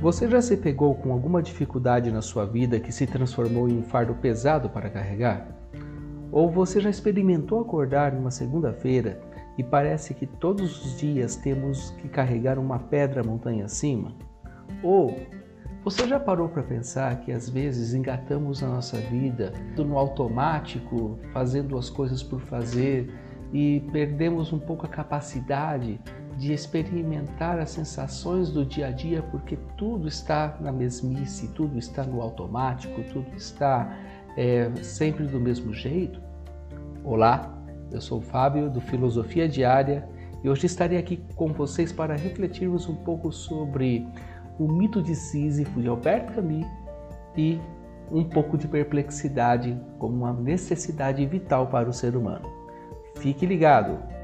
Você já se pegou com alguma dificuldade na sua vida que se transformou em um fardo pesado para carregar? Ou você já experimentou acordar numa segunda-feira e parece que todos os dias temos que carregar uma pedra montanha acima? Ou você já parou para pensar que às vezes engatamos a nossa vida no automático, fazendo as coisas por fazer e perdemos um pouco a capacidade de experimentar as sensações do dia a dia, porque tudo está na mesmice, tudo está no automático, tudo está é, sempre do mesmo jeito? Olá, eu sou o Fábio do Filosofia Diária e hoje estarei aqui com vocês para refletirmos um pouco sobre o mito de Sísifo de Albert Camus e um pouco de perplexidade como uma necessidade vital para o ser humano. Fique ligado!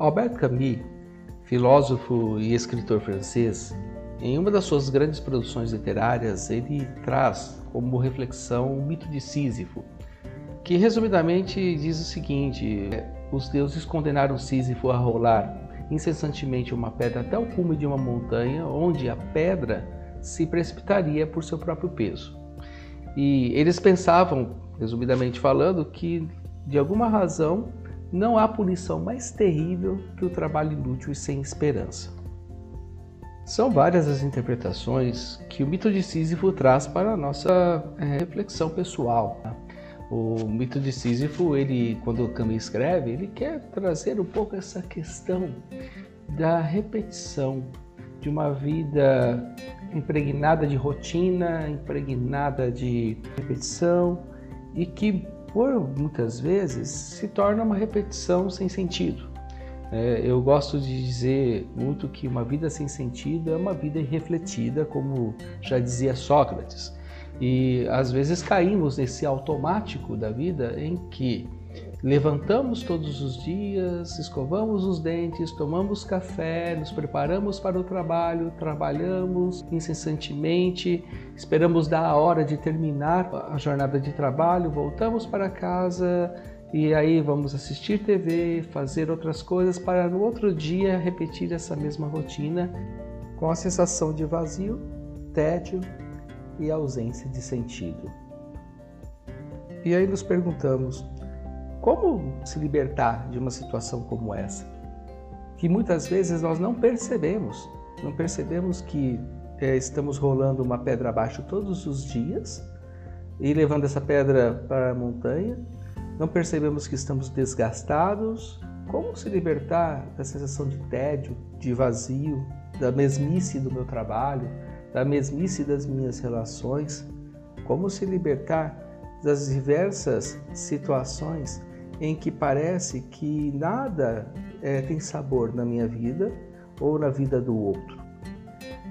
Albert Camus, filósofo e escritor francês, em uma das suas grandes produções literárias, ele traz como reflexão o mito de Sísifo, que resumidamente diz o seguinte: os deuses condenaram Sísifo a rolar incessantemente uma pedra até o cume de uma montanha, onde a pedra se precipitaria por seu próprio peso. E eles pensavam, resumidamente falando, que de alguma razão não há punição mais terrível que o trabalho inútil e sem esperança. São várias as interpretações que o mito de Sísifo traz para a nossa é, reflexão pessoal. O mito de Sísifo, ele, quando Camus escreve, ele quer trazer um pouco essa questão da repetição de uma vida impregnada de rotina, impregnada de repetição e que por muitas vezes se torna uma repetição sem sentido. É, eu gosto de dizer muito que uma vida sem sentido é uma vida irrefletida, como já dizia Sócrates. E às vezes caímos nesse automático da vida em que Levantamos todos os dias, escovamos os dentes, tomamos café, nos preparamos para o trabalho, trabalhamos incessantemente, esperamos dar a hora de terminar a jornada de trabalho, voltamos para casa e aí vamos assistir TV, fazer outras coisas para no outro dia repetir essa mesma rotina com a sensação de vazio, tédio e ausência de sentido. E aí nos perguntamos: como se libertar de uma situação como essa? Que muitas vezes nós não percebemos, não percebemos que é, estamos rolando uma pedra abaixo todos os dias e levando essa pedra para a montanha, não percebemos que estamos desgastados. Como se libertar da sensação de tédio, de vazio, da mesmice do meu trabalho, da mesmice das minhas relações? Como se libertar das diversas situações em que parece que nada é, tem sabor na minha vida ou na vida do outro.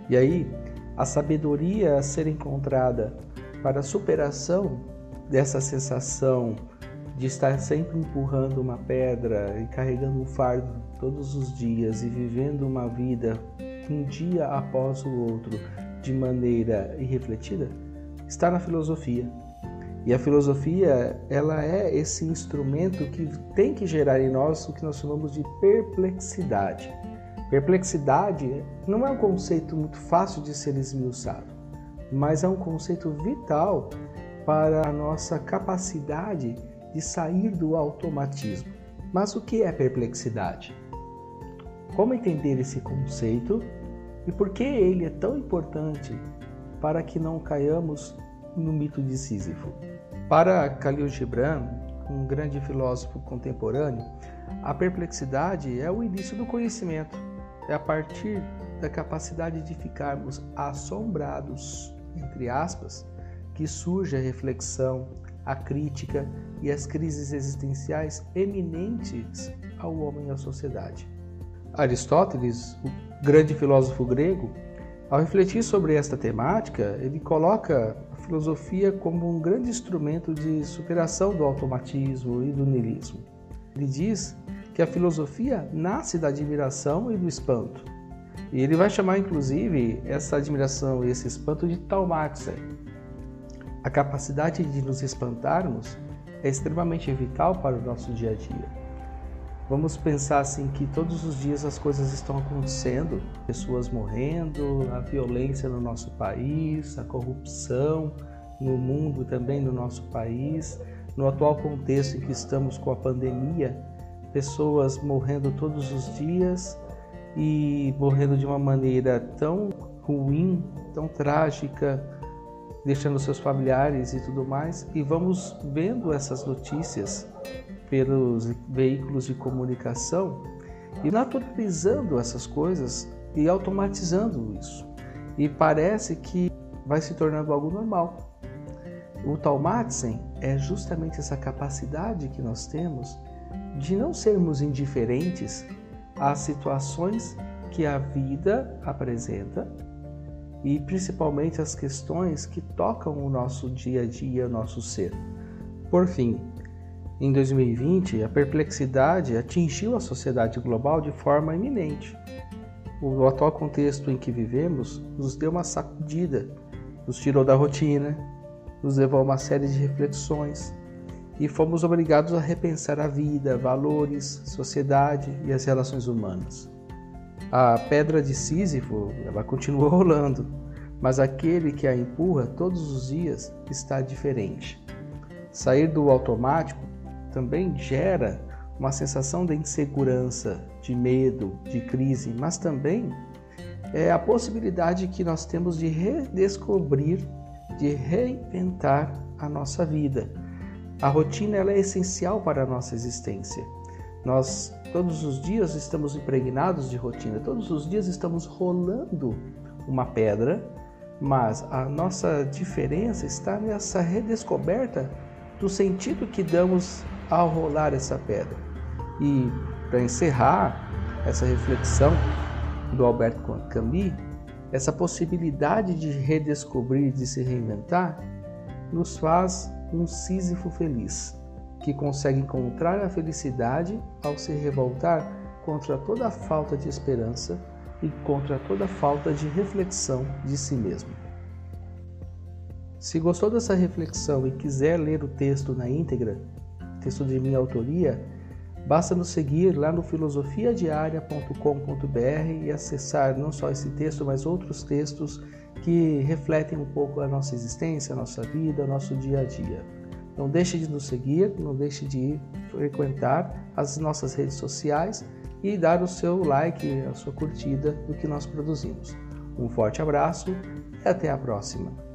E aí, a sabedoria a ser encontrada para a superação dessa sensação de estar sempre empurrando uma pedra e carregando um fardo todos os dias e vivendo uma vida um dia após o outro de maneira irrefletida, está na filosofia. E a filosofia, ela é esse instrumento que tem que gerar em nós o que nós chamamos de perplexidade. Perplexidade não é um conceito muito fácil de ser esmiuçado, mas é um conceito vital para a nossa capacidade de sair do automatismo. Mas o que é perplexidade? Como entender esse conceito e por que ele é tão importante para que não caiamos no mito de Sísifo. Para Khalil Gibran, um grande filósofo contemporâneo, a perplexidade é o início do conhecimento. É a partir da capacidade de ficarmos assombrados, entre aspas, que surge a reflexão, a crítica e as crises existenciais eminentes ao homem e à sociedade. Aristóteles, o grande filósofo grego, ao refletir sobre esta temática, ele coloca filosofia como um grande instrumento de superação do automatismo e do niilismo. Ele diz que a filosofia nasce da admiração e do espanto. E ele vai chamar, inclusive, essa admiração e esse espanto de taumaxia. A capacidade de nos espantarmos é extremamente vital para o nosso dia a dia. Vamos pensar assim que todos os dias as coisas estão acontecendo, pessoas morrendo, a violência no nosso país, a corrupção no mundo também no nosso país, no atual contexto em que estamos com a pandemia, pessoas morrendo todos os dias e morrendo de uma maneira tão ruim, tão trágica, deixando seus familiares e tudo mais, e vamos vendo essas notícias pelos veículos de comunicação e naturalizando essas coisas e automatizando isso. E parece que vai se tornando algo normal. O Talmatzen é justamente essa capacidade que nós temos de não sermos indiferentes às situações que a vida apresenta e principalmente as questões que tocam o nosso dia a dia, o nosso ser. Por fim, em 2020, a perplexidade atingiu a sociedade global de forma iminente. O atual contexto em que vivemos nos deu uma sacudida, nos tirou da rotina, nos levou a uma série de reflexões e fomos obrigados a repensar a vida, valores, sociedade e as relações humanas. A pedra de Sísifo, ela continua rolando, mas aquele que a empurra todos os dias está diferente. Sair do automático também gera uma sensação de insegurança, de medo, de crise, mas também é a possibilidade que nós temos de redescobrir, de reinventar a nossa vida. A rotina ela é essencial para a nossa existência. Nós todos os dias estamos impregnados de rotina, todos os dias estamos rolando uma pedra, mas a nossa diferença está nessa redescoberta do sentido que damos ao rolar essa pedra. E para encerrar essa reflexão do Alberto Camus, essa possibilidade de redescobrir, de se reinventar, nos faz um Sísifo feliz, que consegue encontrar a felicidade ao se revoltar contra toda a falta de esperança e contra toda a falta de reflexão de si mesmo. Se gostou dessa reflexão e quiser ler o texto na íntegra, texto de minha autoria, basta nos seguir lá no filosofiadiaria.com.br e acessar não só esse texto, mas outros textos que refletem um pouco a nossa existência, a nossa vida, o nosso dia a dia. Não deixe de nos seguir, não deixe de frequentar as nossas redes sociais e dar o seu like, a sua curtida do que nós produzimos. Um forte abraço e até a próxima.